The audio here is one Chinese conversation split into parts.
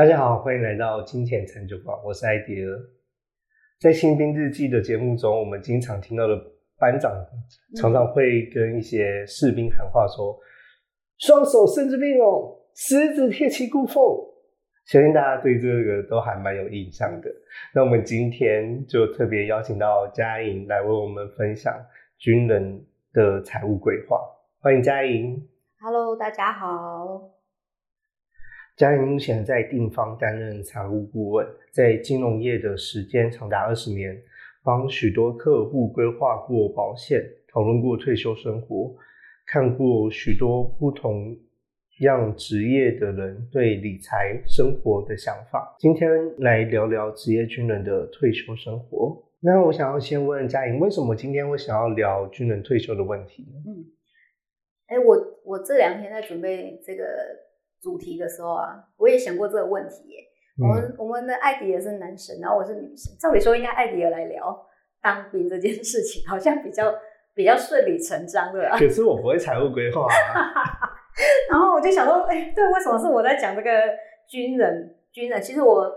大家好，欢迎来到金钱成就馆，我是艾迪尔。在新兵日记的节目中，我们经常听到的班长常常会跟一些士兵喊话说：“双手伸直并拢，十指贴起骨缝。”相信大家对这个都还蛮有印象的。那我们今天就特别邀请到嘉莹来为我们分享军人的财务规划。欢迎嘉莹。Hello，大家好。嘉颖目前在定方担任财务顾问，在金融业的时间长达二十年，帮许多客户规划过保险，讨论过退休生活，看过许多不同样职业的人对理财生活的想法。今天来聊聊职业军人的退休生活。那我想要先问嘉颖，为什么今天会想要聊军人退休的问题？嗯，哎，我我这两天在准备这个主题的时候啊，我也想过这个问题耶。我们我们的艾迪也是男生，然后我是女生，照理说应该艾迪尔来聊当兵这件事情，好像比较 比较顺理成章的。可是我不会财务规划、啊。然后我就想说，哎，对，为什么是我在讲这个军人？军人其实我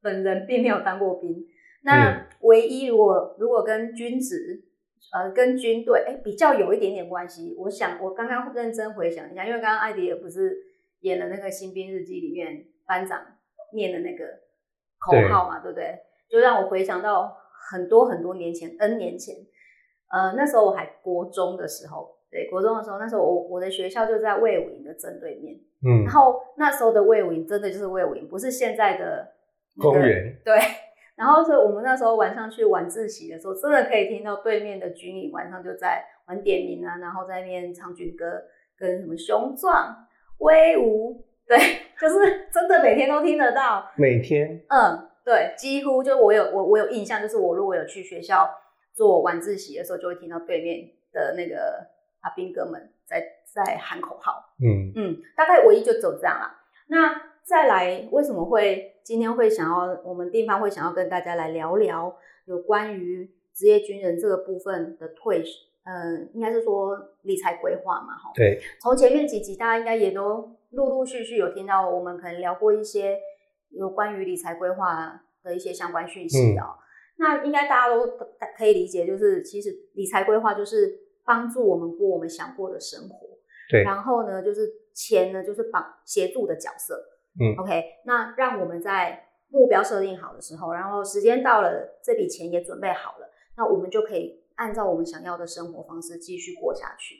本人并没有当过兵。那唯一如果如果跟军职，呃，跟军队，哎，比较有一点点关系。我想我刚刚认真回想一下，因为刚刚艾迪也不是演的那个《新兵日记》里面班长念的那个口号嘛，对不对？就让我回想到很多很多年前，N 年前，呃，那时候我还国中的时候。对，国中的时候，那时候我我的学校就在魏武营的正对面，嗯，然后那时候的魏武营真的就是魏武营，不是现在的、那个、公园。对，然后所以我们那时候晚上去晚自习的时候，真的可以听到对面的军营晚上就在玩点名啊，然后在那边唱军歌，跟什么雄壮威武，对，就是真的每天都听得到。每天，嗯，对，几乎就我有我我有印象，就是我如果有去学校做晚自习的时候，就会听到对面的那个。阿兵哥们在在喊口号，嗯嗯，大概唯一就走这样啦。那再来，为什么会今天会想要我们地方会想要跟大家来聊聊有关于职业军人这个部分的退，嗯，应该是说理财规划嘛，哈。对。从前面几集大家应该也都陆陆续续有听到，我们可能聊过一些有关于理财规划的一些相关讯息哦。嗯、那应该大家都可以理解，就是其实理财规划就是。帮助我们过我们想过的生活，对。然后呢，就是钱呢，就是帮协助的角色，嗯，OK。那让我们在目标设定好的时候，然后时间到了，这笔钱也准备好了，那我们就可以按照我们想要的生活方式继续过下去。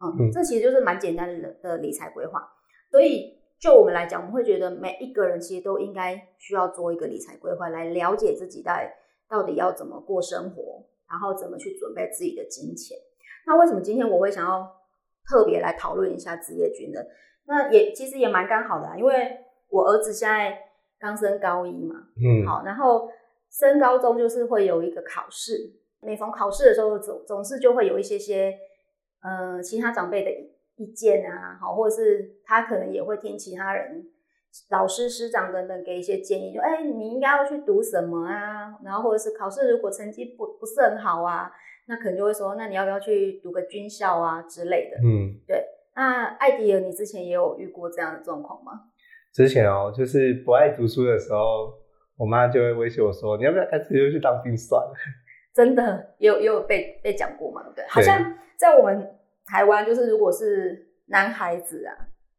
嗯，嗯这其实就是蛮简单的的理财规划。所以就我们来讲，我们会觉得每一个人其实都应该需要做一个理财规划，来了解自己在到底要怎么过生活，然后怎么去准备自己的金钱。那为什么今天我会想要特别来讨论一下职业军人？那也其实也蛮刚好的啊，因为我儿子现在刚升高一嘛，嗯，好，然后升高中就是会有一个考试，每逢考试的时候总总是就会有一些些，呃，其他长辈的意见啊，好，或者是他可能也会听其他人老师、师长等等给一些建议，就哎，你应该要去读什么啊？然后或者是考试如果成绩不不是很好啊。那可能就会说，那你要不要去读个军校啊之类的？嗯，对。那艾迪尔，你之前也有遇过这样的状况吗？之前哦，就是不爱读书的时候，我妈就会威胁我说：“你要不要干脆就去当兵算了？”真的，也有也有被被讲过嘛，对不对？好像在我们台湾，就是如果是男孩子啊，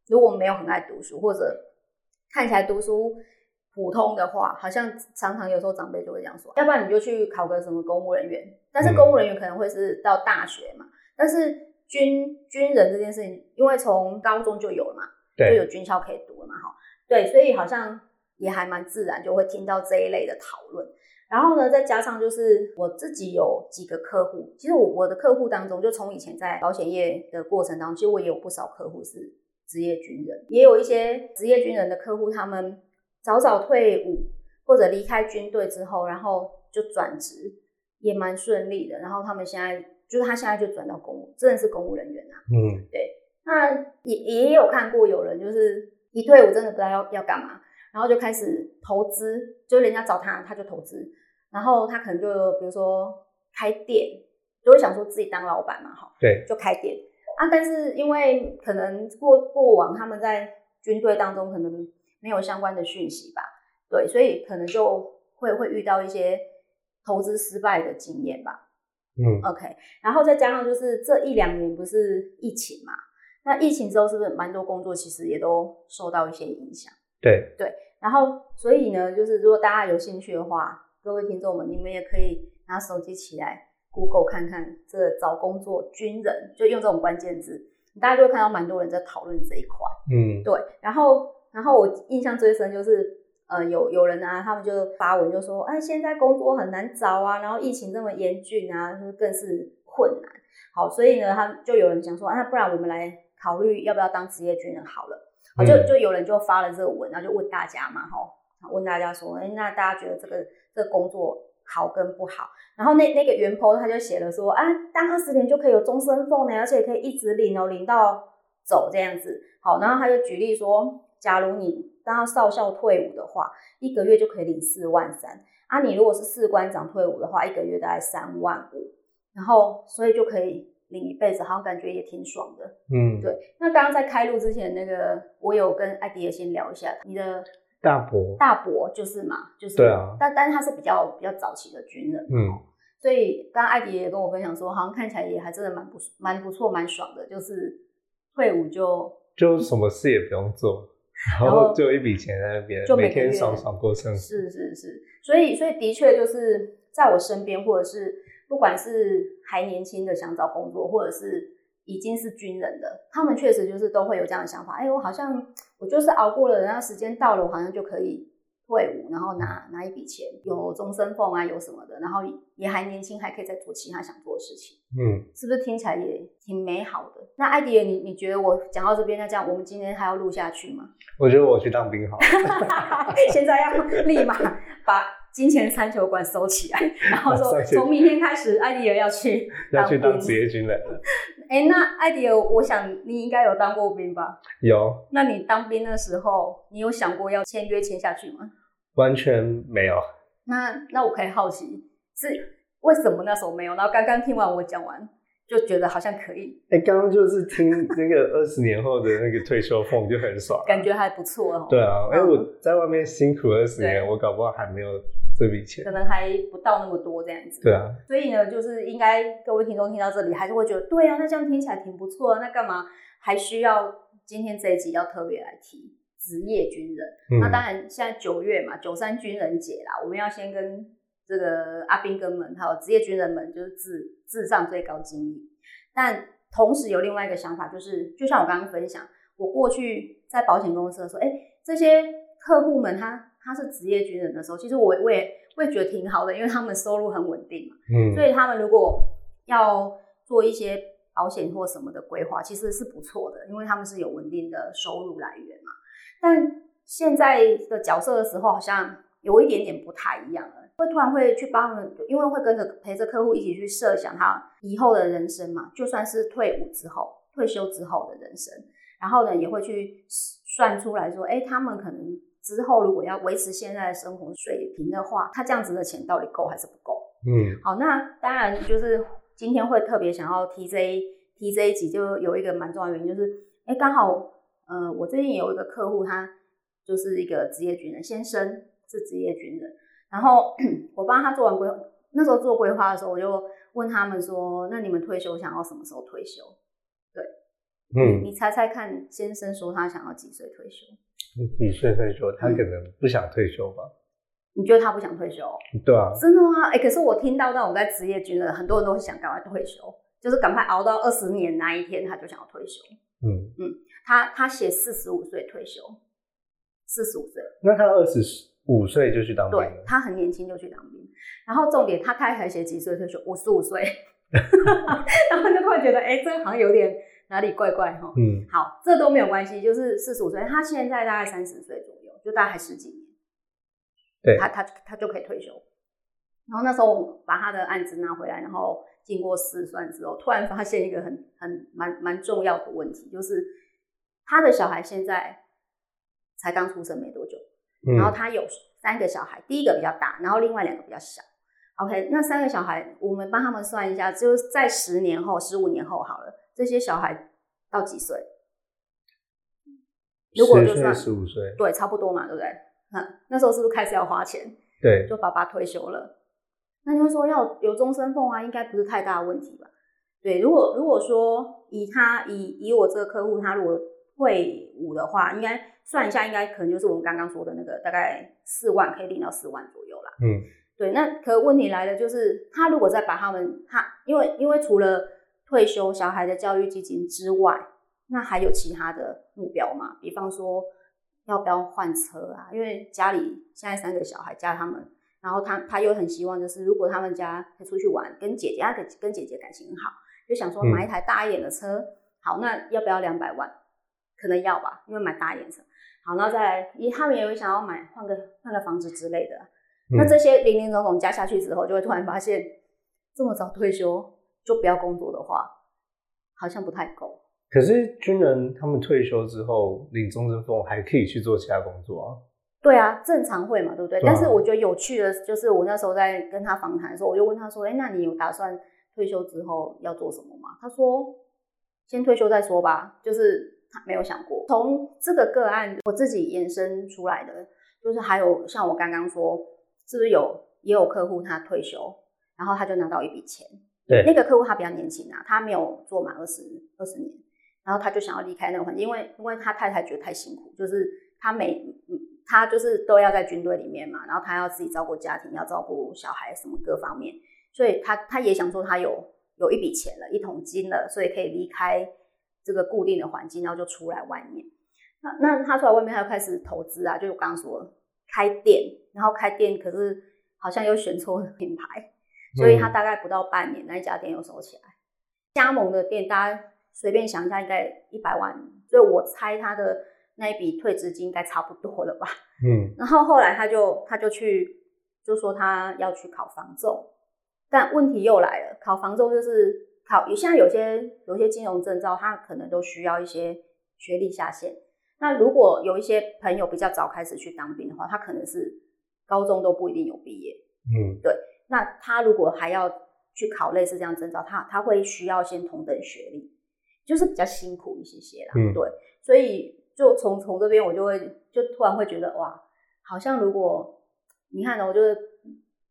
如果没有很爱读书，或者看起来读书普通的话，好像常常有时候长辈就会这样说，要不然你就去考个什么公务人员。但是公务人员可能会是到大学嘛，嗯、但是军军人这件事情，因为从高中就有了嘛，就有军校可以读了嘛，哈，对，所以好像也还蛮自然就会听到这一类的讨论。然后呢，再加上就是我自己有几个客户，其实我我的客户当中，就从以前在保险业的过程当中，其实我也有不少客户是职业军人，也有一些职业军人的客户，他们早早退伍或者离开军队之后，然后就转职。也蛮顺利的，然后他们现在就是他现在就转到公务，真的是公务人员啊。嗯，对。那也也有看过有人就是一退伍真的不知道要要干嘛，然后就开始投资，就人家找他他就投资，然后他可能就比如说开店，就会想说自己当老板嘛，哈，对，就开店啊。但是因为可能过过往他们在军队当中可能没有相关的讯息吧，对，所以可能就会会遇到一些投资失败的经验吧。嗯，OK，然后再加上就是这一两年不是疫情嘛，那疫情之后是不是蛮多工作其实也都受到一些影响？对对，然后所以呢，就是如果大家有兴趣的话，各位听众们，你们也可以拿手机起来 Google 看看这个找工作军人，就用这种关键字，大家就会看到蛮多人在讨论这一块。嗯对，然后然后我印象最深就是。呃，有有人啊，他们就发文就说，哎，现在工作很难找啊，然后疫情这么严峻啊，就更是困难。好，所以呢，他就有人讲说，啊，那不然我们来考虑要不要当职业军人好了。好，就就有人就发了这个文，然后就问大家嘛，哈，问大家说，哎，那大家觉得这个这个工作好跟不好？然后那那个原 po 他就写了说，啊，当二十年就可以有终身俸呢，而且可以一直领哦，领到走这样子。好，然后他就举例说，假如你当少校退伍的话，一个月就可以领四万三啊！你如果是士官长退伍的话，一个月大概三万五，然后所以就可以领一辈子，好像感觉也挺爽的。嗯，对。那刚刚在开录之前，那个我有跟艾迪也先聊一下，你的大伯，大伯就是嘛，就是对啊，但但是他是比较比较早期的军人，嗯，所以刚刚艾迪也跟我分享说，好像看起来也还真的蛮不蛮不错，蛮爽的，就是退伍就就什么事也不用做。然后就一笔钱在那边，就每天爽爽过生活。是是是，所以所以的确就是在我身边，或者是不管是还年轻的想找工作，或者是已经是军人的，他们确实就是都会有这样的想法。哎，我好像我就是熬过了，然后时间到了，我好像就可以退伍，然后拿拿一笔钱，有终身俸啊，有什么的，然后也还年轻，还可以再做其他想做的事情。嗯，是不是听起来也挺美好的？那艾迪，你你觉得我讲到这边，那这样我们今天还要录下去吗？我觉得我去当兵好了。现在要立马把金钱三球馆收起来，然后说从明天开始，艾迪尔要去 要去当职业军人了。哎，那艾迪尔，我想你应该有当过兵吧？有。那你当兵的时候，你有想过要签约签下去吗？完全没有。那那我可以好奇是。为什么那时候没有？然后刚刚听完我讲完，就觉得好像可以。哎，刚刚就是听那个二十年后的那个退休俸就很爽，感觉还不错哦。对啊，哎，我在外面辛苦二十年，我搞不好还没有这笔钱，可能还不到那么多这样子。对啊，所以呢，就是应该各位听众听到这里，还是会觉得对啊，那这样听起来挺不错。那干嘛还需要今天这一集要特别来提职业军人？那当然，现在九月嘛，九三军人节啦，我们要先跟。这个阿兵哥们还有职业军人们，就是至至上最高敬意。但同时有另外一个想法，就是就像我刚刚分享，我过去在保险公司的时候，哎，这些客户们他他是职业军人的时候，其实我我也我也觉得挺好的，因为他们收入很稳定嘛。嗯，所以他们如果要做一些保险或什么的规划，其实是不错的，因为他们是有稳定的收入来源嘛。但现在的角色的时候，好像有一点点不太一样了。会突然会去帮他们，因为会跟着陪着客户一起去设想他以后的人生嘛，就算是退伍之后、退休之后的人生，然后呢也会去算出来说，哎，他们可能之后如果要维持现在的生活水平的话，他这样子的钱到底够还是不够？嗯，好，那当然就是今天会特别想要提这一提这一集，就有一个蛮重要的原因，就是哎，刚好呃，我最近有一个客户，他就是一个职业军人，先生是职业军人。然后 我帮他做完规，那时候做规划的时候，我就问他们说：“那你们退休想要什么时候退休？”对，嗯，你猜猜看，先生说他想要几岁退休？几岁退休？他可能不想退休吧？你觉得他不想退休？对啊，真的吗？哎，可是我听到那种在职业军人，很多人都会想赶快退休，就是赶快熬到二十年那一天，他就想要退休。嗯嗯，他他写四十五岁退休，四十五岁，那他二十。五岁就去当兵，对他很年轻就去当兵，然后重点他开台写几岁退休，五十五岁，然后就突然觉得，哎，这好像有点哪里怪怪哈。嗯，好，这都没有关系，就是四十五岁，他现在大概三十岁左右，就大概十几年，对，他他他就可以退休。然后那时候我把他的案子拿回来，然后经过试算之后，突然发现一个很很蛮蛮重要的问题，就是他的小孩现在才刚出生没多久。然后他有三个小孩，第一个比较大，然后另外两个比较小。OK，那三个小孩，我们帮他们算一下，就是在十年后、十五年后好了，这些小孩到几岁？如果就算十五岁，对，差不多嘛，对不对？嗯，那时候是不是开始要花钱？对，就爸爸退休了。那你会说要有终身俸啊，应该不是太大的问题吧？对，如果如果说以他以以我这个客户，他如果退伍的话，应该算一下，应该可能就是我们刚刚说的那个大概四万，可以领到四万左右啦。嗯，对。那可问题来了，就是他如果再把他们他，因为因为除了退休小孩的教育基金之外，那还有其他的目标嘛？比方说要不要换车啊？因为家里现在三个小孩加他们，然后他他又很希望，就是如果他们家出去玩，跟姐姐他跟跟姐姐感情很好。就想说买一台大一点的车，好，那要不要两百万？可能要吧，因为买大一点车。好，然后再来，咦，他们也会想要买换个换个房子之类的。那这些零零总总加下去之后，就会突然发现，这么早退休就不要工作的话，好像不太够。可是军人他们退休之后领终身俸还可以去做其他工作啊？对啊，正常会嘛，对不对？但是我觉得有趣的，就是我那时候在跟他访谈的时候，我就问他说：“哎，那你有打算？”退休之后要做什么吗？他说：“先退休再说吧。”就是他没有想过。从这个个案我自己延伸出来的，就是还有像我刚刚说，是不是有也有客户他退休，然后他就拿到一笔钱。对，那个客户他比较年轻啊，他没有做满二十二十年，然后他就想要离开那个环境，因为因为他太太觉得太辛苦，就是他每他就是都要在军队里面嘛，然后他要自己照顾家庭，要照顾小孩，什么各方面。所以他他也想说，他有有一笔钱了，一桶金了，所以可以离开这个固定的环境，然后就出来外面。那那他出来外面，他就开始投资啊，就是我刚刚说开店，然后开店，可是好像又选错品牌，所以他大概不到半年，那一家店又收起来。加盟的店，大家随便想一下，应该一百万，所以我猜他的那一笔退资金应该差不多了吧？嗯。然后后来他就他就去就说他要去考房仲。但问题又来了，考房仲就是考，现在有些有些金融证照，它可能都需要一些学历下限。那如果有一些朋友比较早开始去当兵的话，他可能是高中都不一定有毕业。嗯，对。那他如果还要去考类似这样证照，他他会需要先同等学历，就是比较辛苦一些些啦。嗯，对。所以就从从这边我就会就突然会觉得哇，好像如果你看呢，我就是。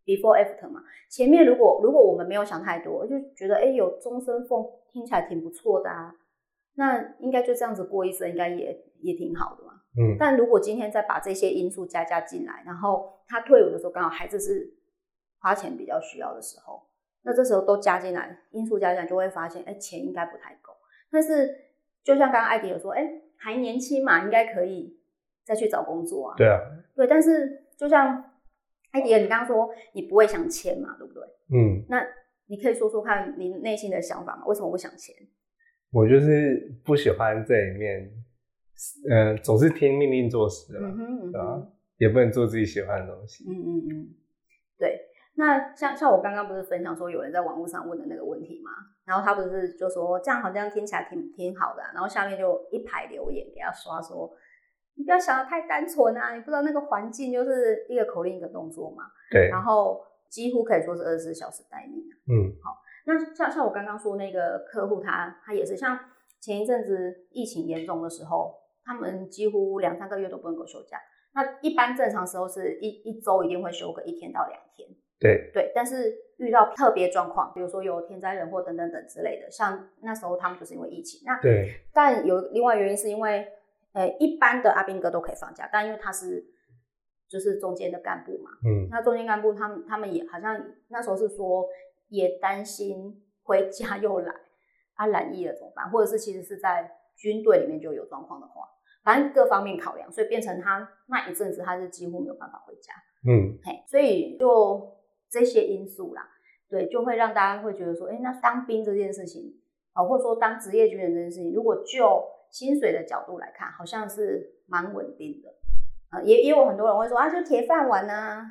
Before after 嘛，前面如果如果我们没有想太多，就觉得哎有终身俸听起来挺不错的啊，那应该就这样子过一生，应该也也挺好的嘛。嗯，但如果今天再把这些因素加加进来，然后他退伍的时候刚好孩子是花钱比较需要的时候，那这时候都加进来，因素加进来就会发现，哎，钱应该不太够。但是就像刚刚艾迪有说，哎，还年轻嘛，应该可以再去找工作啊。对啊，对，但是就像。艾迪，你刚刚说你不会想签嘛，对不对？嗯，那你可以说说看你内心的想法吗？为什么不想签？我就是不喜欢这里面，嗯，总是听命令做事嘛，对吧？也不能做自己喜欢的东西。嗯嗯嗯，对。那像像我刚刚不是分享说有人在网络上问的那个问题嘛？然后他不是就说这样好像听起来挺挺好的，然后下面就一排留言给他刷说。你不要想的太单纯啊！你不知道那个环境就是一个口令一个动作嘛。对。然后几乎可以说是二十四小时待命。嗯。好，那像像我刚刚说那个客户，他他也是像前一阵子疫情严重的时候，他们几乎两三个月都不能够休假。那一般正常时候是一一周一定会休个一天到两天。对。对，但是遇到特别状况，比如说有天灾人祸等等等之类的，像那时候他们就是因为疫情。那对。但有另外原因是因为。呃，一般的阿兵哥都可以放假，但因为他是就是中间的干部嘛，嗯，那中间干部他们他们也好像那时候是说也担心回家又来啊染疫了怎么办，或者是其实是在军队里面就有状况的话，反正各方面考量，所以变成他那一阵子他是几乎没有办法回家，嗯，嘿，所以就这些因素啦，对，就会让大家会觉得说，哎，那当兵这件事情啊，或者说当职业军人这件事情，如果就薪水的角度来看，好像是蛮稳定的，啊，也也有很多人会说啊，就铁饭碗呢，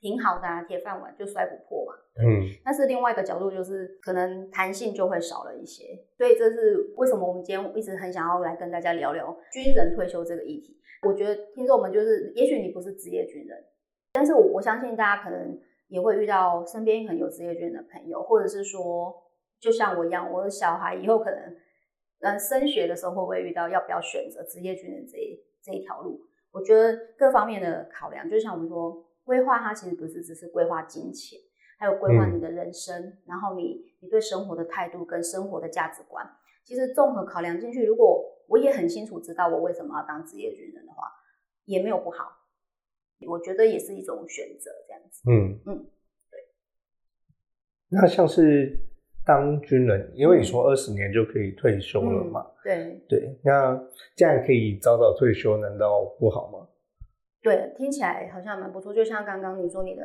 挺好的啊，铁饭碗就摔不破嘛。嗯。但是另外一个角度就是，可能弹性就会少了一些，所以这是为什么我们今天一直很想要来跟大家聊聊军人退休这个议题。我觉得听众们就是，也许你不是职业军人，但是我我相信大家可能也会遇到身边很有职业军人的朋友，或者是说，就像我一样，我的小孩以后可能。嗯，升学的时候会不会遇到要不要选择职业军人这一这一条路。我觉得各方面的考量，就像我们说规划，它其实不是只是规划金钱，还有规划你的人生，然后你你对生活的态度跟生活的价值观，其实综合考量进去。如果我也很清楚知道我为什么要当职业军人的话，也没有不好。我觉得也是一种选择，这样子。嗯嗯，对。那像是当军人，因为你说二十年就可以退休了嘛？对对。那这样可以早早退休，难道不好吗？对，听起来好像蛮不错。就像刚刚你说你的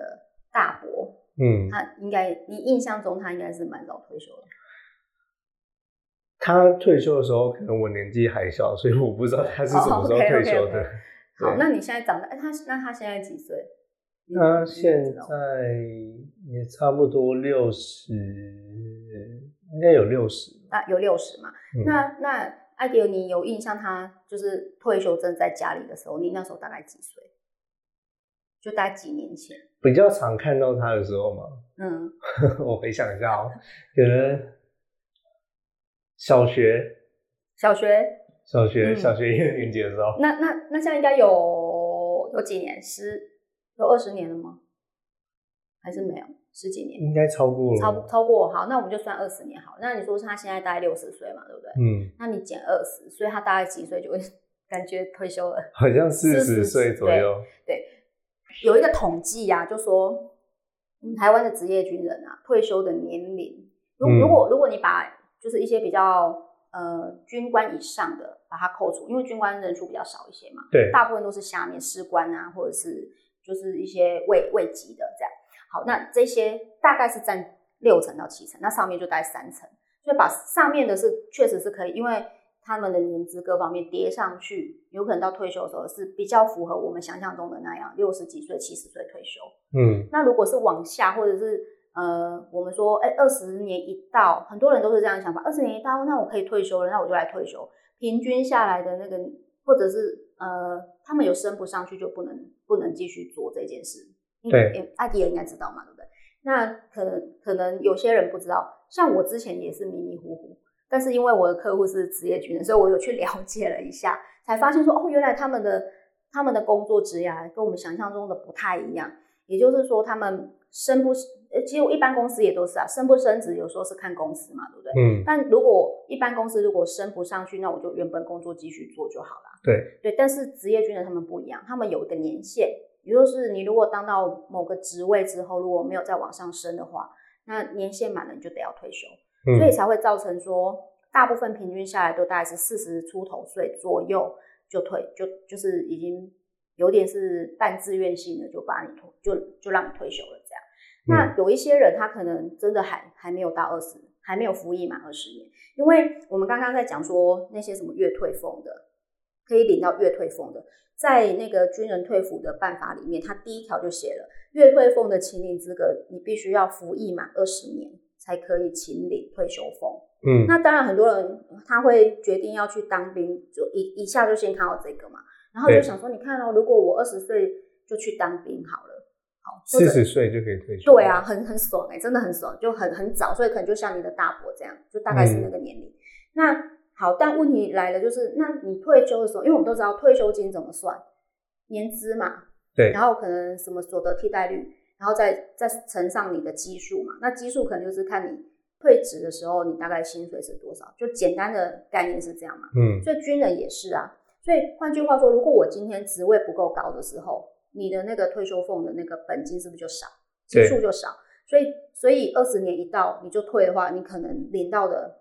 大伯，嗯，他应该你印象中他应该是蛮早退休的。他退休的时候，可能我年纪还小，所以我不知道他是什么时候退休的。好，那你现在长大，哎，他那他现在几岁？他现在也差不多六十，应该有六十啊，有六十嘛。那那艾迪尔，你有印象他就是退休正在家里的时候，你那时候大概几岁？就大概几年前？比较常看到他的时候嘛。嗯，我回想一下哦，可能小学，小学。小学小学一二年级的时候，那那那现在应该有有几年？十有二十年了吗？还是没有十几年？应该超过了，超超过。好，那我们就算二十年好。那你说他现在大概六十岁嘛，对不对？嗯。那你减二十，所以他大概几岁就会 感觉退休了？好像四十岁左右。对，有一个统计呀，就说台湾的职业军人啊，退休的年龄，如如果如果你把就是一些比较。呃，军官以上的把它扣除，因为军官人数比较少一些嘛。对，大部分都是下面士官啊，或者是就是一些未未及的这样。好，那这些大概是占六成到七成，那上面就带三成。所以把上面的是确实是可以，因为他们的年资各方面叠上去，有可能到退休的时候是比较符合我们想象中的那样，六十几岁、七十岁退休。嗯，那如果是往下或者是。呃，我们说，哎，二十年一到，很多人都是这样想法。二十年一到，那我可以退休了，那我就来退休。平均下来的那个，或者是呃，他们有升不上去，就不能不能继续做这件事。对，艾迪也应该知道嘛，对不对？那可能可能有些人不知道，像我之前也是迷迷糊糊，但是因为我的客户是职业军人，所以我有去 了解了一下，才发现说，哦，原来他们的他们的工作职业跟我们想象中的不太一样。也就是说，他们升不呃，其实一般公司也都是啊，升不升职有时候是看公司嘛，对不对？嗯。但如果一般公司如果升不上去，那我就原本工作继续做就好了。对对，但是职业军人他们不一样，他们有一个年限，也就是你如果当到某个职位之后，如果没有再往上升的话，那年限满了你就得要退休，所以才会造成说，大部分平均下来都大概是四十出头岁左右就退，就就是已经。有点是半自愿性的，就把你退，就就让你退休了这样。那有一些人，他可能真的还还没有到二十，还没有服役满二十年。因为我们刚刚在讲说那些什么月退俸的，可以领到月退俸的，在那个军人退服的办法里面，他第一条就写了，月退俸的请领资格，你必须要服役满二十年才可以请领退休俸。嗯，那当然很多人他会决定要去当兵，就一一下就先看到这个嘛。然后就想说，你看哦，如果我二十岁就去当兵好了，好，四十岁就可以退休。对啊，很很爽哎，真的很爽，就很很早，所以可能就像你的大伯这样，就大概是那个年龄。那好，但问题来了，就是那你退休的时候，因为我们都知道退休金怎么算，年资嘛，对，然后可能什么所得替代率，然后再再乘上你的基数嘛，那基数可能就是看你退职的时候，你大概薪水是多少，就简单的概念是这样嘛。嗯，所以军人也是啊。所以换句话说，如果我今天职位不够高的时候，你的那个退休俸的那个本金是不是就少，基数就少？所以，所以二十年一到你就退的话，你可能领到的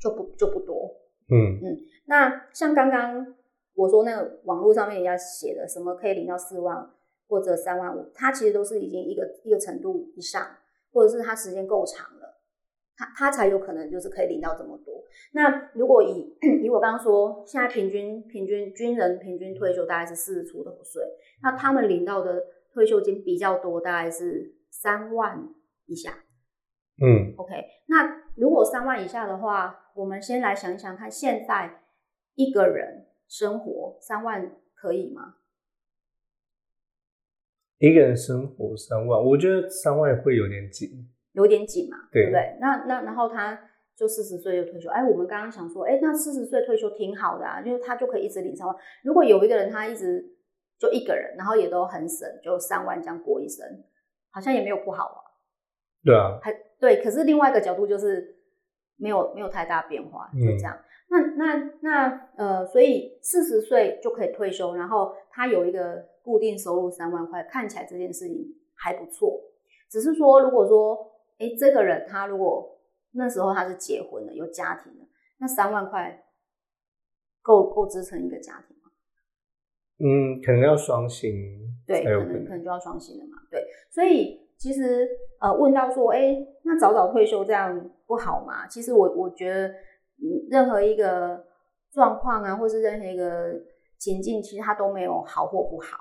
就不就不多。嗯嗯。那像刚刚我说那个网络上面人家写的什么可以领到四万或者三万五，它其实都是已经一个一个程度以上，或者是它时间够长了。他他才有可能就是可以领到这么多。那如果以 以我刚刚说，现在平均平均军人平均退休大概是四十出头岁，那他们领到的退休金比较多，大概是三万以下。嗯，OK。那如果三万以下的话，我们先来想一想看，现在一个人生活三万可以吗？一个人生活三万，我觉得三万会有点紧。有点紧嘛，对不对？那那然后他就四十岁就退休。哎，我们刚刚想说，哎，那四十岁退休挺好的啊，就是他就可以一直领三万。如果有一个人他一直就一个人，然后也都很省，就三万这样过一生，好像也没有不好啊。对啊，还对。可是另外一个角度就是没有没有太大变化，就这样。那那那呃，所以四十岁就可以退休，然后他有一个固定收入三万块，看起来这件事情还不错。只是说，如果说，哎，这个人他如果那时候他是结婚的，有家庭的，那三万块够够支撑一个家庭吗？嗯，可能要双薪，对，可能可能就要双薪了嘛。对，所以其实呃，问到说，哎，那早早退休这样不好吗？其实我我觉得，任何一个状况啊，或是任何一个情境，其实它都没有好或不好，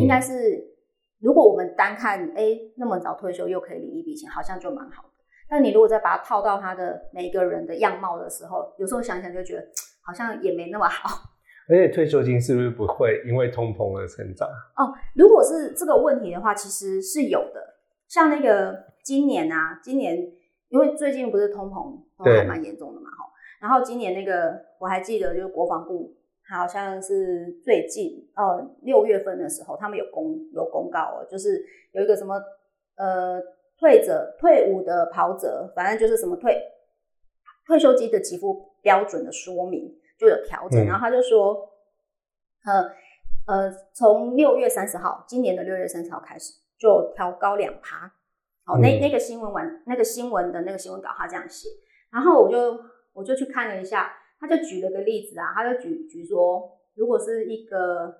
应该是。如果我们单看，哎，那么早退休又可以领一笔钱，好像就蛮好的。但你如果再把它套到他的每个人的样貌的时候，有时候想想就觉得好像也没那么好。而且退休金是不是不会因为通膨而成长？哦，如果是这个问题的话，其实是有的。像那个今年啊，今年因为最近不是通膨都还蛮严重的嘛，哈。然后今年那个我还记得，就是国防部。好像是最近呃六月份的时候，他们有公有公告哦，就是有一个什么呃退者退伍的跑者，反正就是什么退退休金的给付标准的说明就有调整，然后他就说呃呃从六月三十号，今年的六月三十号开始就调高两趴，好那那个新闻完那个新闻的那个新闻稿他这样写，然后我就我就去看了一下。他就举了个例子啊，他就举举说，如果是一个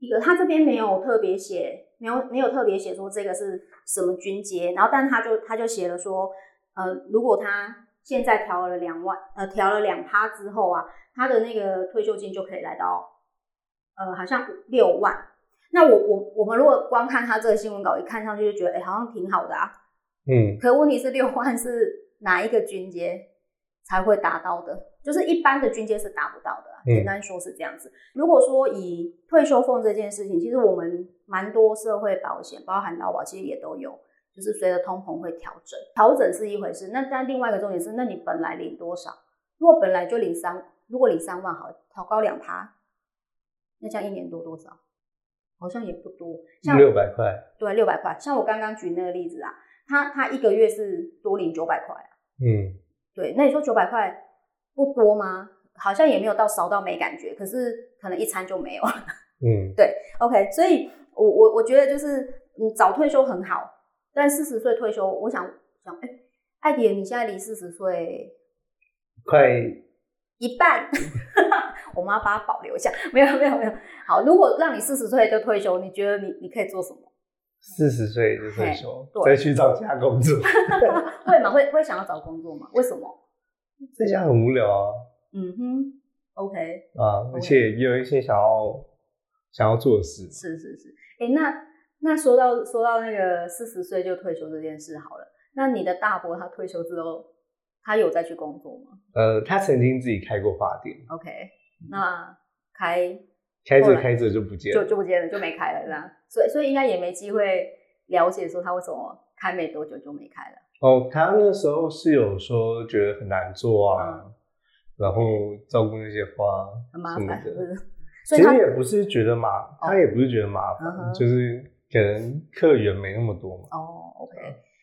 一个，他这边没有特别写，没有没有特别写说这个是什么军阶，然后但他就他就写了说，呃，如果他现在调了两万，呃，调了两趴之后啊，他的那个退休金就可以来到，呃，好像六万。那我我我们如果光看他这个新闻稿，一看上去就觉得，哎，好像挺好的啊。嗯。可问题是六万是哪一个军阶才会达到的？就是一般的军阶是达不到的，简单说是这样子。如果说以退休俸这件事情，其实我们蛮多社会保险，包含劳保，其实也都有，就是随着通膨会调整。调整是一回事，那但另外一个重点是，那你本来领多少？如果本来就领三，如果领三万好，调高两趴，那这样一年多多少？好像也不多，像六百块。对，六百块。像我刚刚举那个例子啊，他他一个月是多领九百块啊。嗯，对，那你说九百块？不多吗？好像也没有到少到没感觉，可是可能一餐就没有了。嗯，对，OK，所以我我我觉得就是嗯早退休很好，但四十岁退休，我想想，哎，艾迪，你现在离四十岁快一半，我们要把它保留一下。没有没有没有，好，如果让你四十岁就退休，你觉得你你可以做什么？四十岁就退休，再去找其他工作，会吗？会会想要找工作吗？为什么？在家很无聊啊。嗯哼，OK。啊，而且也有一些想要想要做的事。是是是。哎，那那说到说到那个四十岁就退休这件事好了，那你的大伯他退休之后，他有再去工作吗？呃，他曾经自己开过花店。OK，那开开着开着就不见了，就就不见了，就没开了，是吧？所以所以应该也没机会了解说他为什么开没多久就没开了。哦，他那时候是有说觉得很难做啊，然后照顾那些花很麻烦，其实也不是觉得麻，他也不是觉得麻烦，就是可能客源没那么多嘛。哦，OK，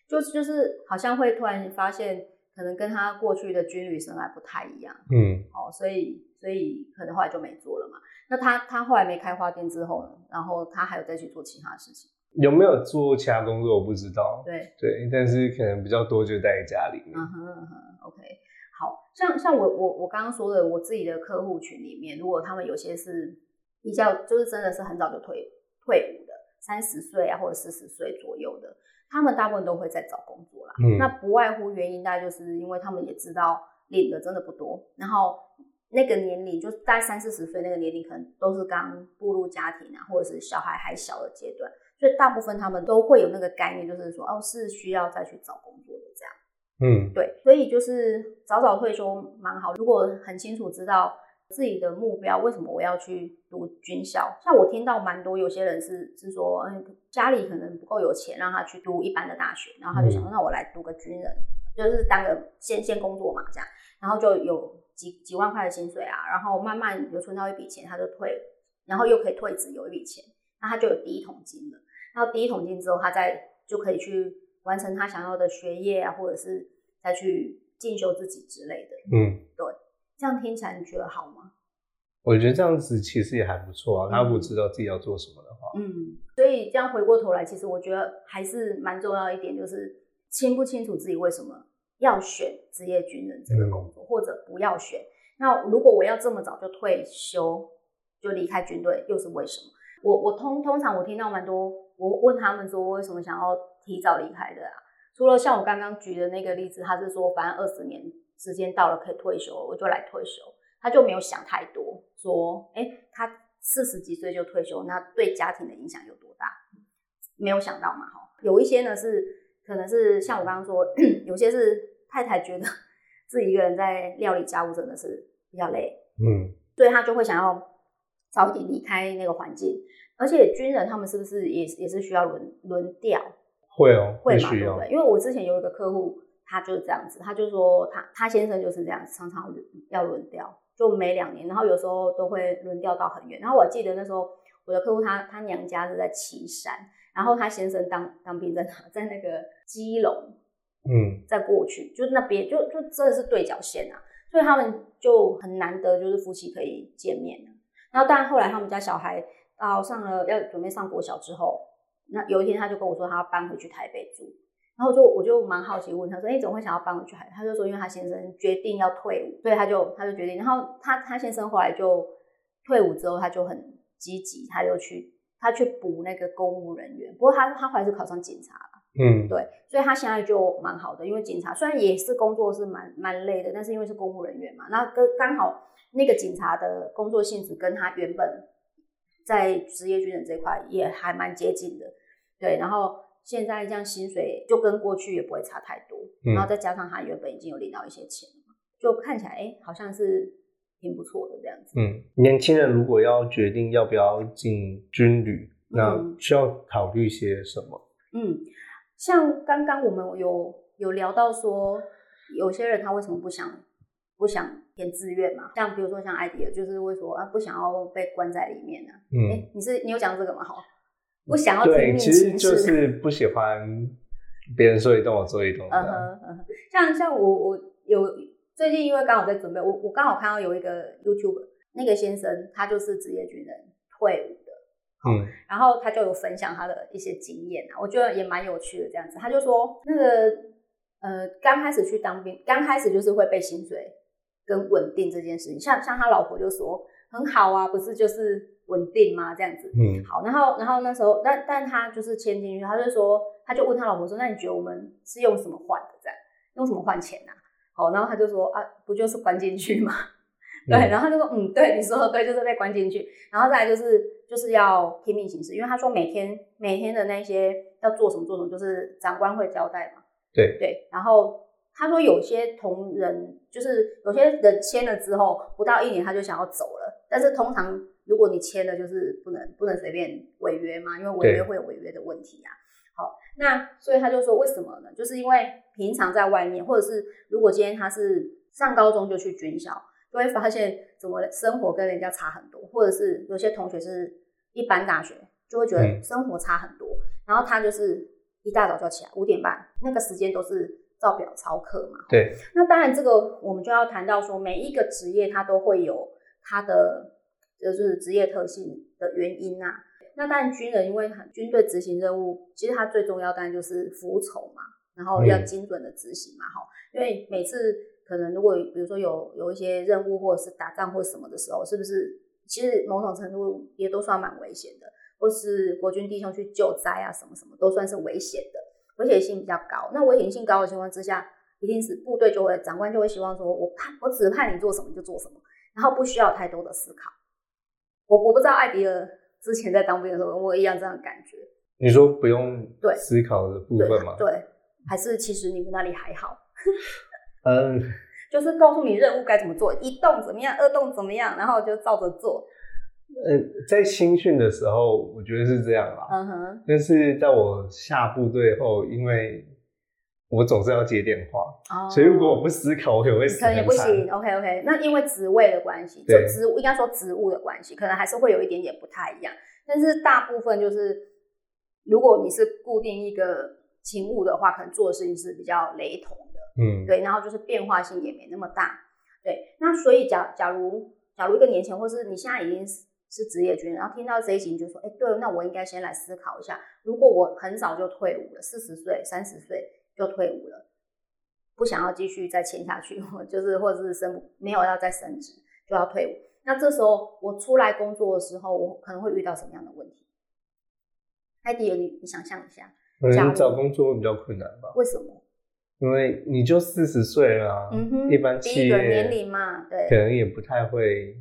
就是就是好像会突然发现，可能跟他过去的军旅生涯不太一样。嗯，哦，所以所以可能后来就没做了嘛。那他他后来没开花店之后呢，然后他还有再去做其他事情。有没有做其他工作我不知道，对对，但是可能比较多就待在家里。嗯哼嗯哼，OK，好像像我我我刚刚说的，我自己的客户群里面，如果他们有些是比较就是真的是很早就退退伍的，三十岁啊或者四十岁左右的，他们大部分都会在找工作啦。嗯，那不外乎原因大概就是因为他们也知道领的真的不多，然后那个年龄就大概三四十岁那个年龄，可能都是刚步入家庭啊，或者是小孩还小的阶段。所以大部分他们都会有那个概念，就是说，哦，是需要再去找工作。嗯，对，所以就是早早退休蛮好。如果很清楚知道自己的目标，为什么我要去读军校？像我听到蛮多有些人是是说，嗯，家里可能不够有钱，让他去读一般的大学，然后他就想说，那我来读个军人，就是当个先先工作嘛这样。然后就有几几万块的薪水啊，然后慢慢有存到一笔钱，他就退，然后又可以退职有一笔钱，那他就有第一桶金了。然后第一桶金之后，他再就可以去完成他想要的学业啊，或者是再去进修自己之类的。嗯，对，这样听起来你觉得好吗？我觉得这样子其实也还不错啊。他不知道自己要做什么的话，嗯，所以这样回过头来，其实我觉得还是蛮重要一点，就是清不清楚自己为什么要选职业军人这个工作，或者不要选。那如果我要这么早就退休，就离开军队，又是为什么？我我通通常我听到蛮多，我问他们说为什么想要提早离开的啊？除了像我刚刚举的那个例子，他是说反正二十年时间到了可以退休，我就来退休。他就没有想太多，说，哎，他四十几岁就退休，那对家庭的影响有多大？没有想到嘛，哈。有一些呢是，可能是像我刚刚说，有些是太太觉得自己一个人在料理家务真的是比较累，嗯，所以他就会想要早点离开那个环境。而且军人他们是不是也也是需要轮轮调？会哦，会嘛，对不对？因为我之前有一个客户，他就是这样子，他就说他他先生就是这样，常常要轮调。就每两年，然后有时候都会轮调到很远。然后我记得那时候我的客户他他娘家是在岐山，然后他先生当当兵在哪？在那个基隆，嗯，在过去就那边就就真的是对角线啊，所以他们就很难得就是夫妻可以见面然后但后来他们家小孩到上了要准备上国小之后，那有一天他就跟我说他要搬回去台北住。然后就我就蛮好奇，问他说：“哎，怎么会想要搬回去台？”他就说：“因为他先生决定要退伍，所以他就他就决定。然后他他先生后来就退伍之后，他就很积极，他就去他去补那个公务人员。不过他他后来是考上警察了，嗯，对，所以他现在就蛮好的。因为警察虽然也是工作是蛮蛮累的，但是因为是公务人员嘛，那跟刚好那个警察的工作性质跟他原本在职业军人这块也还蛮接近的，对，然后。现在这样薪水就跟过去也不会差太多，然后再加上他原本已经有领到一些钱就看起来哎，好像是挺不错的这样子。嗯，年轻人如果要决定要不要进军旅，那需要考虑些什么？嗯，像刚刚我们有有聊到说，有些人他为什么不想不想填志愿嘛？像比如说像艾迪尔，就是会说啊，不想要被关在里面呢。嗯，哎，你是你有讲这个吗？好。不想要对，其实就是不喜欢别人说一动我做一动。嗯哼嗯哼，像像我我有最近因为刚好在准备，我我刚好看到有一个 YouTube 那个先生，他就是职业军人退伍的，嗯，然后他就有分享他的一些经验啊，我觉得也蛮有趣的这样子。他就说那个呃刚开始去当兵，刚开始就是会被薪水跟稳定这件事情，像像他老婆就说很好啊，不是就是。稳定吗？这样子，嗯，好，然后，然后那时候，但但他就是签进去，他就说，他就问他老婆说，那你觉得我们是用什么换的？这样，用什么换钱呐？好，然后他就说，啊，不就是关进去吗？对，然后他就说，嗯，对，你说的对，就是被关进去，然后再来就是就是要拼命行事，因为他说每天每天的那些要做什么做什么，就是长官会交代嘛。对对，然后他说有些同仁就是有些人签了之后不到一年他就想要走了，但是通常。如果你签了，就是不能不能随便违约嘛，因为违约会有违约的问题啊。好，那所以他就说为什么呢？就是因为平常在外面，或者是如果今天他是上高中就去军校，就会发现怎么生活跟人家差很多，或者是有些同学是一般大学，就会觉得生活差很多。然后他就是一大早就起来，五点半那个时间都是照表操课嘛。对。那当然，这个我们就要谈到说，每一个职业它都会有它的。就是职业特性的原因呐。那当然，军人因为军队执行任务，其实它最重要当然就是服从嘛，然后要精准的执行嘛，哈。因为每次可能如果比如说有有一些任务或者是打仗或什么的时候，是不是其实某种程度也都算蛮危险的，或是国军弟兄去救灾啊什么什么都算是危险的，危险性比较高。那危险性高的情况之下，一定是部队就会长官就会希望说，我派我指派你做什么就做什么，然后不需要太多的思考。我我不知道艾迪尔之前在当兵的时候，我一样这样的感觉。你说不用对思考的部分吗？对，还是其实你们那里还好？嗯，就是告诉你任务该怎么做，一动怎么样，二动怎么样，然后就照着做。嗯，在新训的时候，我觉得是这样啦。嗯哼。但是在我下部队后，因为我总是要接电话，哦所以如果我不思考，我可能会死。可能也不行。OK OK，那因为职位的关系，就职应该说职务的关系，可能还是会有一点点不太一样。但是大部分就是，如果你是固定一个勤务的话，可能做的事情是比较雷同的。嗯，对，然后就是变化性也没那么大。对，那所以假假如假如一个年前，或是你现在已经是是职业军人，然后听到这一集，你就说，哎，对，那我应该先来思考一下，如果我很早就退伍了，四十岁、三十岁。就退伍了，不想要继续再签下去，就是或者是升没有要再升职，就要退伍。那这时候我出来工作的时候，我可能会遇到什么样的问题？艾迪，你你想象一下，可能找工作会比较困难吧？为什么？因为你就四十岁了，嗯哼，一般企业年龄嘛，对，可能也不太会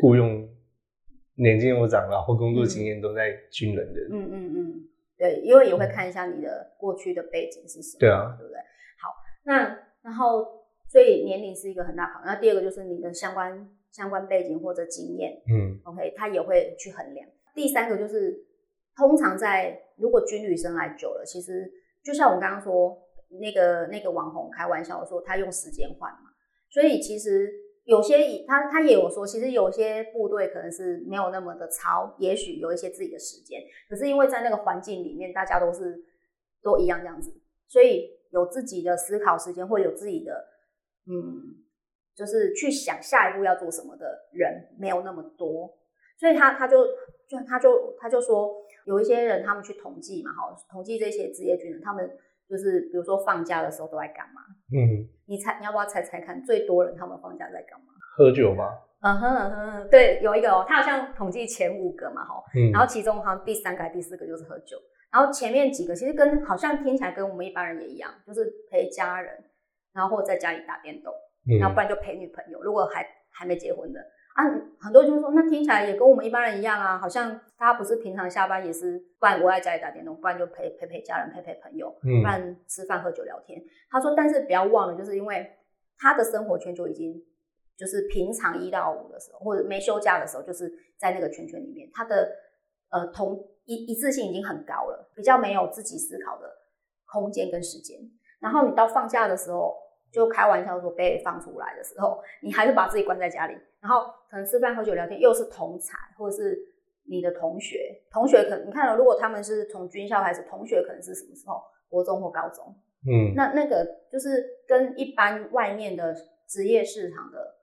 雇佣年纪又长然后工作经验都在军人的，嗯嗯嗯。对，因为也会看一下你的过去的背景是什么，对啊，对不对？好，那然后所以年龄是一个很大考量。那第二个就是你的相关相关背景或者经验，嗯，OK，他也会去衡量。第三个就是通常在如果军旅生来久了，其实就像我刚刚说那个那个网红开玩笑说他用时间换嘛，所以其实。有些他他也有说，其实有些部队可能是没有那么的超，也许有一些自己的时间，可是因为在那个环境里面，大家都是都一样这样子，所以有自己的思考时间，或有自己的嗯，就是去想下一步要做什么的人没有那么多，所以他他就就他就他就说，有一些人他们去统计嘛，哈，统计这些职业军人，他们就是比如说放假的时候都在干嘛？嗯。你猜，你要不要猜猜看，最多人他们放假在干嘛？喝酒吗？嗯哼嗯哼，对，有一个哦，他好像统计前五个嘛，哈，然后其中好像第三个、第四个就是喝酒，然后前面几个其实跟好像听起来跟我们一般人也一样，就是陪家人，然后或在家里打电动，然后不然就陪女朋友，如果还还没结婚的。啊，很多就是说，那听起来也跟我们一般人一样啊，好像大家不是平常下班也是，不然我在家里打电动，不然就陪陪陪家人，陪陪朋友，不然吃饭喝酒聊天。他说，但是不要忘了，就是因为他的生活圈就已经就是平常一到五的时候，或者没休假的时候，就是在那个圈圈里面，他的呃同一一致性已经很高了，比较没有自己思考的空间跟时间。然后你到放假的时候。就开玩笑说被放出来的时候，你还是把自己关在家里，然后可能吃饭、喝酒、聊天，又是同才或者是你的同学，同学可能你看了，如果他们是从军校开始，同学可能是什么时候？国中或高中，嗯，那那个就是跟一般外面的职业市场的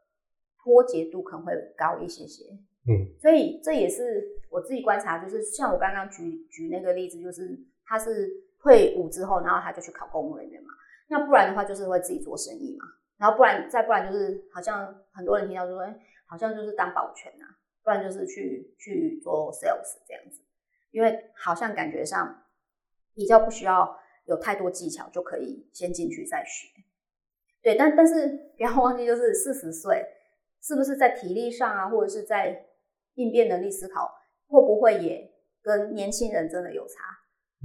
脱节度可能会高一些些，嗯，所以这也是我自己观察，就是像我刚刚举举那个例子，就是他是退伍之后，然后他就去考公务人员嘛。那不然的话，就是会自己做生意嘛。然后不然再不然就是，好像很多人听到就说，哎，好像就是当保全啊，不然就是去去做 sales 这样子。因为好像感觉上比较不需要有太多技巧，就可以先进去再学。对，但但是不要忘记，就是四十岁，是不是在体力上啊，或者是在应变能力、思考，会不会也跟年轻人真的有差？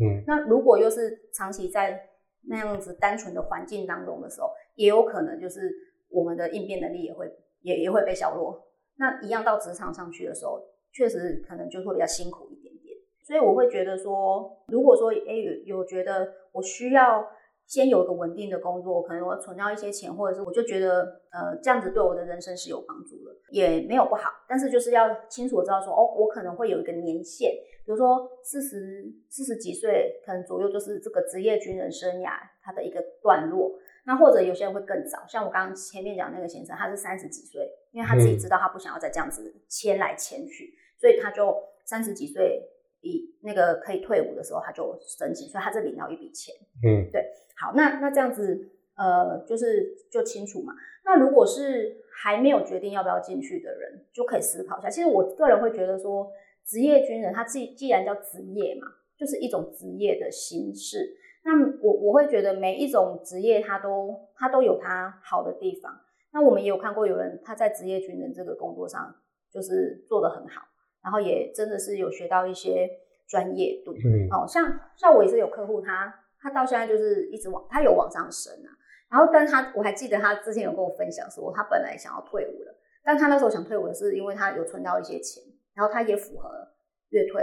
嗯，那如果又是长期在那样子单纯的环境当中的时候，也有可能就是我们的应变能力也会也也会被削弱。那一样到职场上去的时候，确实可能就会比较辛苦一点点。所以我会觉得说，如果说哎有有觉得我需要先有一个稳定的工作，可能我存到一些钱，或者是我就觉得呃这样子对我的人生是有帮助的，也没有不好。但是就是要清楚知道说，哦，我可能会有一个年限。比如说四十四十几岁，可能左右就是这个职业军人生涯它的一个段落。那或者有些人会更早，像我刚刚前面讲那个先生，他是三十几岁，因为他自己知道他不想要再这样子迁来迁去，所以他就三十几岁以那个可以退伍的时候，他就申请，所以他这领到一笔钱。嗯，对。好，那那这样子呃，就是就清楚嘛。那如果是还没有决定要不要进去的人，就可以思考一下。其实我个人会觉得说。职业军人，他既既然叫职业嘛，就是一种职业的形式。那我我会觉得每一种职业，它都它都有它好的地方。那我们也有看过有人他在职业军人这个工作上，就是做得很好，然后也真的是有学到一些专业度。嗯，哦，像像我也是有客户，他他到现在就是一直往他有往上升啊。然后，但他我还记得他之前有跟我分享说，他本来想要退伍了，但他那时候想退伍的是因为他有存到一些钱。然后他也符合月退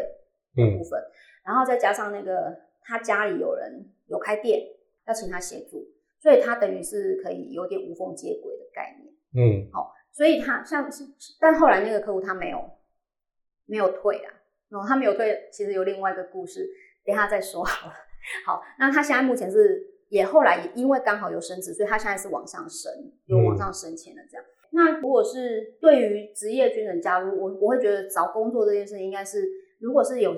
的部分，然后再加上那个他家里有人有开店，要请他协助，所以他等于是可以有点无缝接轨。嗯，好，所以他像是，但后来那个客户他没有没有退啊，然后他没有退，其实有另外一个故事，等下再说好了。好，那他现在目前是也后来也因为刚好有升职，所以他现在是往上升，有往上升迁的这样。那如果是对于职业军人加入，我我会觉得找工作这件事应该是，如果是有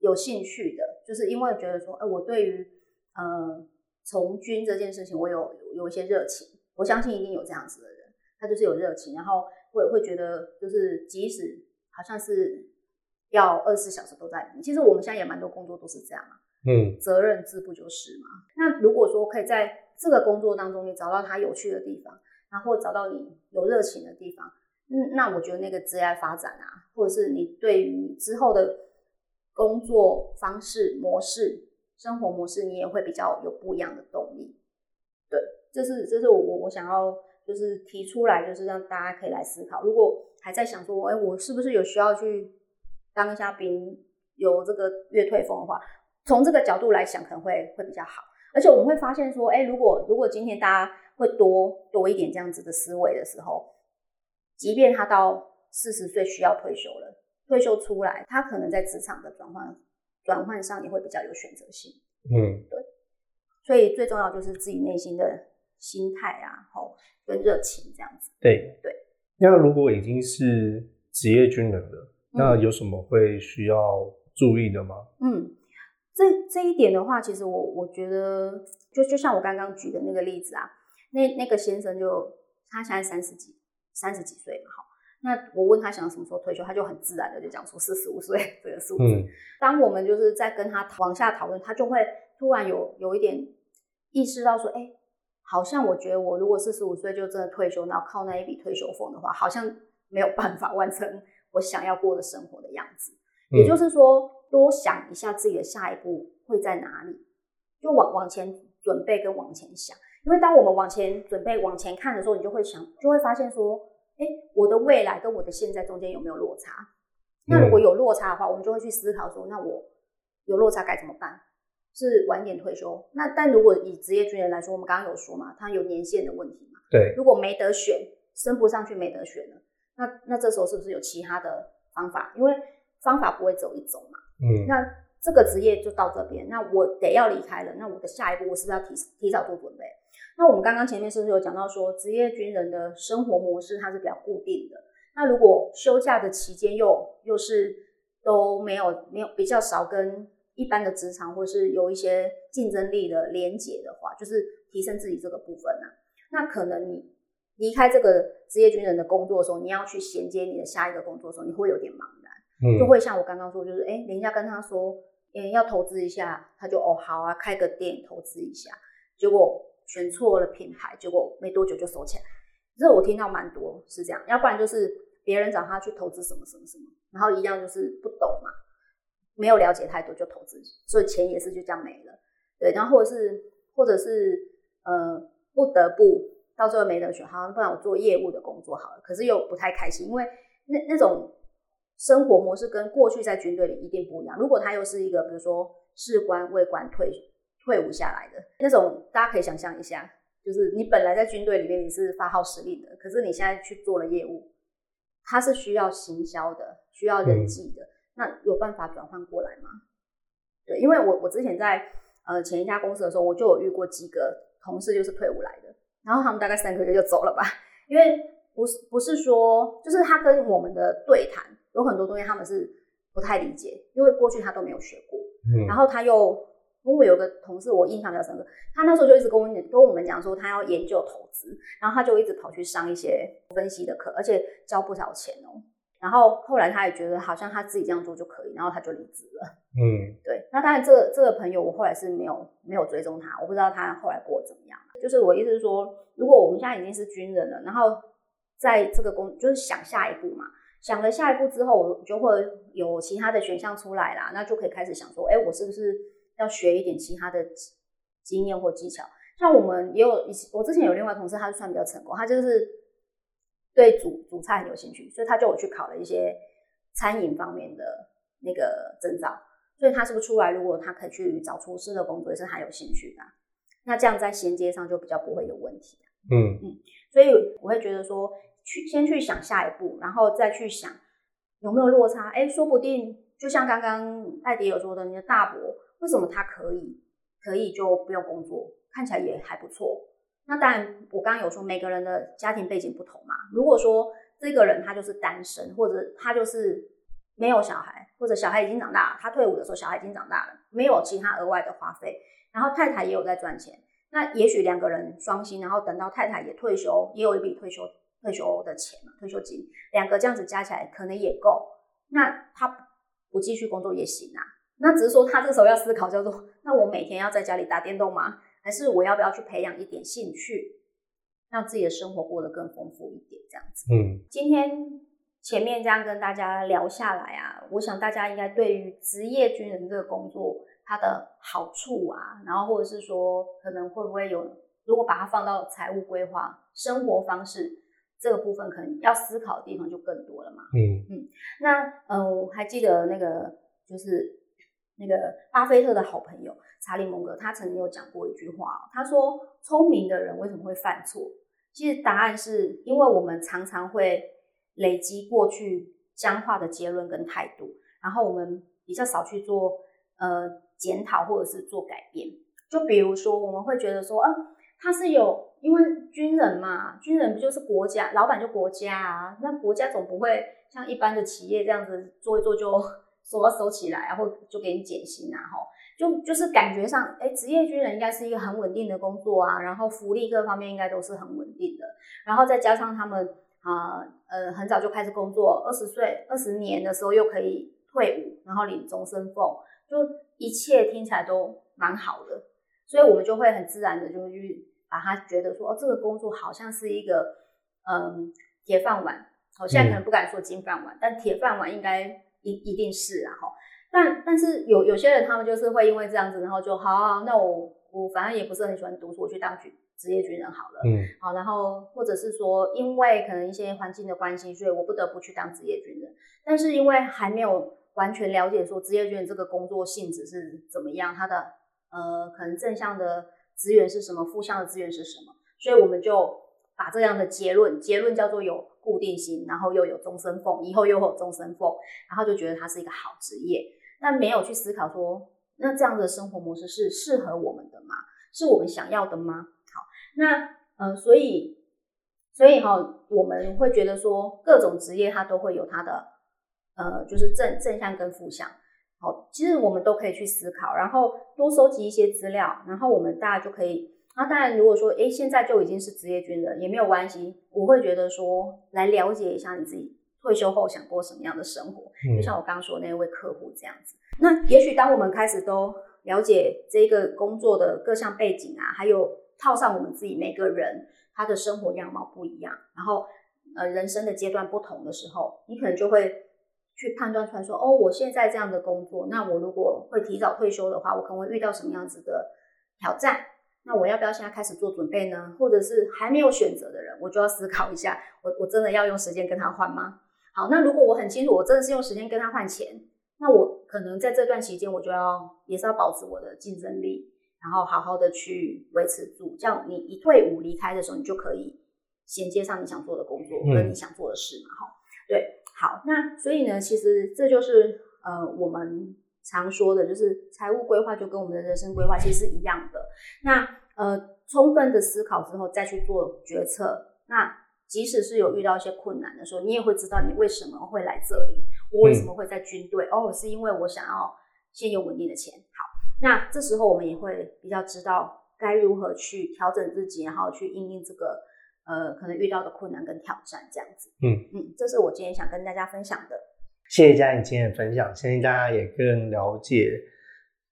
有兴趣的，就是因为觉得说，哎，我对于呃从军这件事情，我有有一些热情，我相信一定有这样子的人，他就是有热情，然后会会觉得就是即使好像是要二十四小时都在里面，其实我们现在也蛮多工作都是这样嘛。嗯，责任制不就是嘛？那如果说可以在这个工作当中，你找到他有趣的地方，然后找到你有热情的地方，嗯，那我觉得那个职业发展啊，或者是你对于你之后的工作方式模式、生活模式，你也会比较有不一样的动力。对，这是这是我我我想要就是提出来，就是让大家可以来思考。如果还在想说，哎，我是不是有需要去当一下兵，有这个月退风的话？从这个角度来想，可能会会比较好。而且我们会发现说，哎，如果如果今天大家会多多一点这样子的思维的时候，即便他到四十岁需要退休了，退休出来，他可能在职场的转换转换上也会比较有选择性。嗯，对。所以最重要就是自己内心的心态啊，吼，跟热情这样子。对对。那如果已经是职业军人了，那有什么会需要注意的吗？嗯。这这一点的话，其实我我觉得，就就像我刚刚举的那个例子啊，那那个先生就他现在三十几三十几岁嘛，好，那我问他想什么时候退休，他就很自然的就讲说四十五岁这个数字。当我们就是在跟他往下讨论，他就会突然有有一点意识到说，哎，好像我觉得我如果四十五岁就真的退休，然后靠那一笔退休俸的话，好像没有办法完成我想要过的生活的样子。也就是说。多想一下自己的下一步会在哪里，就往往前准备跟往前想。因为当我们往前准备、往前看的时候，你就会想，就会发现说，哎，我的未来跟我的现在中间有没有落差？那如果有落差的话，我们就会去思考说，那我有落差该怎么办？是晚点退休？那但如果以职业军人来说，我们刚刚有说嘛，他有年限的问题嘛？对。如果没得选，升不上去，没得选了，那那这时候是不是有其他的方法？因为方法不会只有一种嘛。嗯，那这个职业就到这边，那我得要离开了，那我的下一步我是不是要提提早做准备？那我们刚刚前面是不是有讲到说，职业军人的生活模式它是比较固定的？那如果休假的期间又又是都没有没有比较少跟一般的职场或是有一些竞争力的连结的话，就是提升自己这个部分呢？那可能你离开这个职业军人的工作的时候，你要去衔接你的下一个工作的时候，你会有点茫然。就会像我刚刚说，就是哎，人家跟他说，哎，要投资一下，他就哦好啊，开个店投资一下，结果选错了品牌，结果没多久就收起来。这我听到蛮多是这样，要不然就是别人找他去投资什么什么什么，然后一样就是不懂嘛，没有了解太多就投资，所以钱也是就这样没了。对，然后或者是或者是呃不得不到最后没得选，好，不然我做业务的工作好了，可是又不太开心，因为那那种。生活模式跟过去在军队里一定不一样。如果他又是一个，比如说士官、尉官退退伍下来的那种，大家可以想象一下，就是你本来在军队里面你是发号施令的，可是你现在去做了业务，他是需要行销的，需要人际的，那有办法转换过来吗？对，因为我我之前在呃前一家公司的时候，我就有遇过几个同事就是退伍来的，然后他们大概三个月就走了吧，因为不是不是说，就是他跟我们的对谈。有很多东西他们是不太理解，因为过去他都没有学过。嗯，然后他又，因为有个同事我印象比较深刻，他那时候就一直跟我们跟我们讲说他要研究投资，然后他就一直跑去上一些分析的课，而且交不少钱哦。然后后来他也觉得好像他自己这样做就可以，然后他就离职了。嗯，对。那当然，这个这个朋友我后来是没有没有追踪他，我不知道他后来过得怎么样。就是我意思是说，如果我们现在已经是军人了，然后在这个工就是想下一步嘛。想了下一步之后，我就会有其他的选项出来啦，那就可以开始想说，哎，我是不是要学一点其他的经验或技巧？像我们也有，我之前有另外同事，他算比较成功，他就是对煮煮菜很有兴趣，所以他就我去考了一些餐饮方面的那个证照，所以他是不是出来，如果他可以去找厨师的工作，也是很有兴趣的。那这样在衔接上就比较不会有问题。嗯嗯，所以我会觉得说，去先去想下一步，然后再去想有没有落差。哎，说不定就像刚刚艾迪有说的，你的大伯为什么他可以，可以就不用工作，看起来也还不错。那当然，我刚刚有说每个人的家庭背景不同嘛。如果说这个人他就是单身，或者他就是没有小孩，或者小孩已经长大了，他退伍的时候小孩已经长大了，没有其他额外的花费，然后太太也有在赚钱。那也许两个人双薪，然后等到太太也退休，也有一笔退休退休的钱嘛，退休金，两个这样子加起来可能也够。那他不继续工作也行啊。那只是说他这时候要思考，叫做 那我每天要在家里打电动吗？还是我要不要去培养一点兴趣，让自己的生活过得更丰富一点？这样子。嗯，今天前面这样跟大家聊下来啊，我想大家应该对于职业军人这个工作。它的好处啊，然后或者是说，可能会不会有，如果把它放到财务规划、生活方式这个部分，可能要思考的地方就更多了嘛。嗯嗯，那嗯，我还记得那个就是那个巴菲特的好朋友查理蒙格，他曾经有讲过一句话，他说：“聪明的人为什么会犯错？其实答案是因为我们常常会累积过去僵化的结论跟态度，然后我们比较少去做呃。”检讨或者是做改变，就比如说我们会觉得说，啊，他是有因为军人嘛，军人不就是国家老板就国家啊，那国家总不会像一般的企业这样子做一做就 收收起来，然后就给你减薪啊，吼，就就是感觉上，哎，职业军人应该是一个很稳定的工作啊，然后福利各方面应该都是很稳定的，然后再加上他们啊，呃，很早就开始工作，二十岁二十年的时候又可以退伍，然后领终身俸。就一切听起来都蛮好的，所以我们就会很自然的就去把它觉得说，哦，这个工作好像是一个嗯铁饭碗。我现在可能不敢说金饭碗，但铁饭碗应该一一定是啊哈。但但是有有些人他们就是会因为这样子，然后就好，啊那我我反正也不是很喜欢读书，我去当军职业军人好了。嗯，好，然后或者是说因为可能一些环境的关系，所以我不得不去当职业军人。但是因为还没有。完全了解说职业军人这个工作性质是怎么样，他的呃可能正向的资源是什么，负向的资源是什么，所以我们就把这样的结论，结论叫做有固定性，然后又有终身俸，以后又有终身俸，然后就觉得它是一个好职业，但没有去思考说，那这样的生活模式是适合我们的吗？是我们想要的吗？好，那呃，所以所以哈，我们会觉得说，各种职业它都会有它的。呃，就是正正向跟负向，好，其实我们都可以去思考，然后多收集一些资料，然后我们大家就可以。那当然，如果说哎，现在就已经是职业军人，也没有关系。我会觉得说，来了解一下你自己退休后想过什么样的生活，就像我刚刚说那位客户这样子。那也许当我们开始都了解这个工作的各项背景啊，还有套上我们自己每个人他的生活样貌不一样，然后呃人生的阶段不同的时候，你可能就会。去判断出来说，哦，我现在这样的工作，那我如果会提早退休的话，我可能会遇到什么样子的挑战？那我要不要现在开始做准备呢？或者是还没有选择的人，我就要思考一下，我我真的要用时间跟他换吗？好，那如果我很清楚，我真的是用时间跟他换钱，那我可能在这段期间，我就要也是要保持我的竞争力，然后好好的去维持住，这样你一退伍离开的时候，你就可以衔接上你想做的工作跟你想做的事嘛，哈，对。好，那所以呢，其实这就是呃，我们常说的，就是财务规划就跟我们的人生规划其实是一样的。那呃，充分的思考之后再去做决策。那即使是有遇到一些困难的时候，你也会知道你为什么会来这里，我为什么会在军队？哦，是因为我想要先有稳定的钱。好，那这时候我们也会比较知道该如何去调整自己，然后去应应这个。呃，可能遇到的困难跟挑战这样子，嗯嗯，这是我今天想跟大家分享的。谢谢嘉颖今天的分享，相信大家也更了解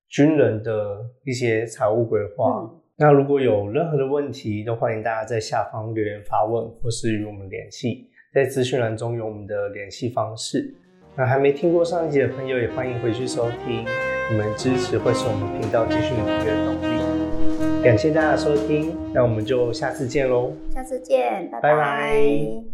军人的一些财务规划。那如果有任何的问题，都欢迎大家在下方留言发问，或是与我们联系，在资讯栏中有我们的联系方式。那还没听过上一集的朋友，也欢迎回去收听。你们支持会是我们频道继续努力的动力。感谢大家收听，那我们就下次见喽！下次见，拜拜。